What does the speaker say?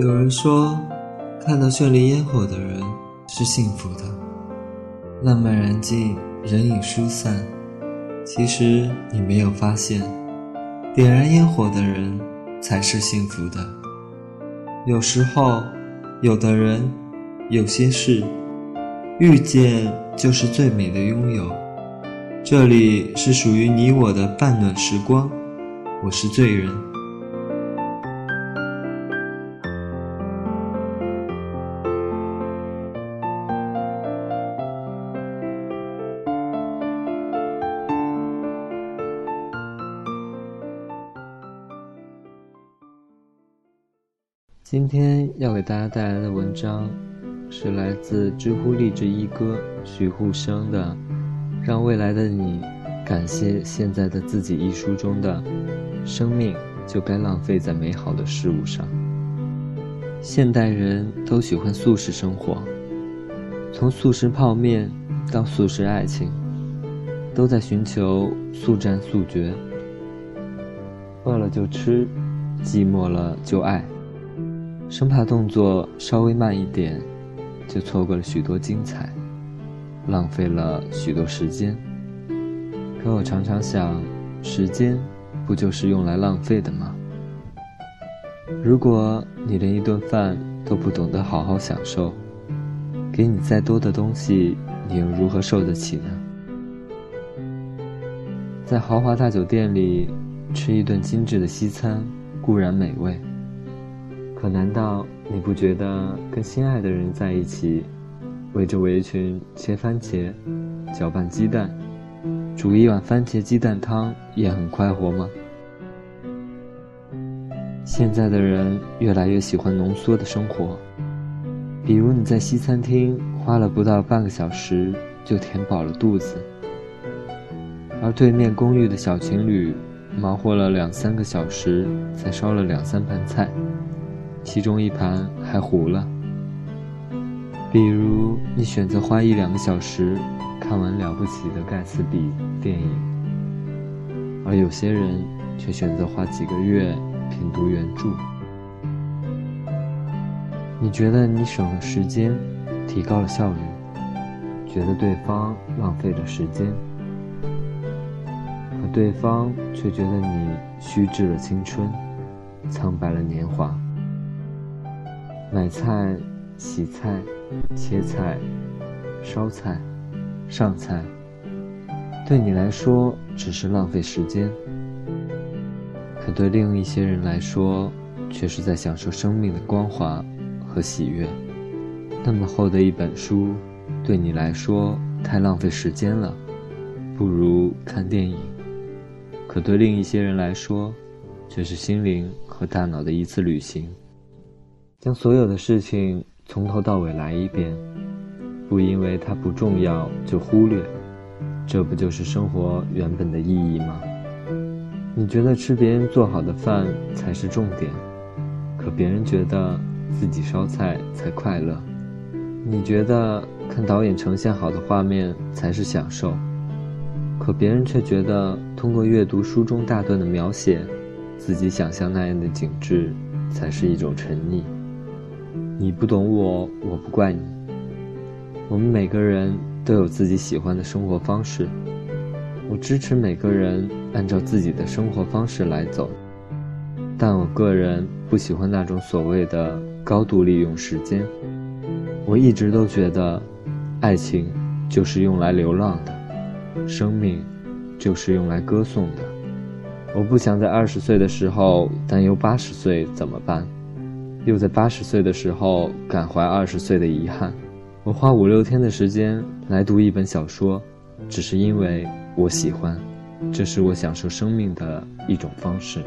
有人说，看到绚丽烟火的人是幸福的。浪漫燃尽，人影疏散。其实你没有发现，点燃烟火的人才是幸福的。有时候，有的人，有些事，遇见就是最美的拥有。这里是属于你我的半暖时光，我是醉人。今天要给大家带来的文章，是来自知乎励志一哥徐沪生的《让未来的你感谢现在的自己》一书中的“生命就该浪费在美好的事物上”。现代人都喜欢速食生活，从速食泡面到速食爱情，都在寻求速战速决。饿了就吃，寂寞了就爱。生怕动作稍微慢一点，就错过了许多精彩，浪费了许多时间。可我常常想，时间不就是用来浪费的吗？如果你连一顿饭都不懂得好好享受，给你再多的东西，你又如何受得起呢？在豪华大酒店里吃一顿精致的西餐固然美味。可难道你不觉得跟心爱的人在一起，围着围裙切番茄、搅拌鸡蛋、煮一碗番茄鸡蛋汤也很快活吗？现在的人越来越喜欢浓缩的生活，比如你在西餐厅花了不到半个小时就填饱了肚子，而对面公寓的小情侣忙活了两三个小时才烧了两三盘菜。其中一盘还糊了。比如，你选择花一两个小时看完了不起的盖茨比电影，而有些人却选择花几个月品读原著。你觉得你省了时间，提高了效率，觉得对方浪费了时间，可对方却觉得你虚掷了青春，苍白了年华。买菜、洗菜、切菜、烧菜、上菜，对你来说只是浪费时间，可对另一些人来说，却是在享受生命的光华和喜悦。那么厚的一本书，对你来说太浪费时间了，不如看电影；可对另一些人来说，却是心灵和大脑的一次旅行。将所有的事情从头到尾来一遍，不因为它不重要就忽略，这不就是生活原本的意义吗？你觉得吃别人做好的饭才是重点，可别人觉得自己烧菜才快乐；你觉得看导演呈现好的画面才是享受，可别人却觉得通过阅读书中大段的描写，自己想象那样的景致才是一种沉溺。你不懂我，我不怪你。我们每个人都有自己喜欢的生活方式，我支持每个人按照自己的生活方式来走，但我个人不喜欢那种所谓的高度利用时间。我一直都觉得，爱情就是用来流浪的，生命就是用来歌颂的。我不想在二十岁的时候担忧八十岁怎么办。又在八十岁的时候感怀二十岁的遗憾。我花五六天的时间来读一本小说，只是因为我喜欢，这是我享受生命的一种方式。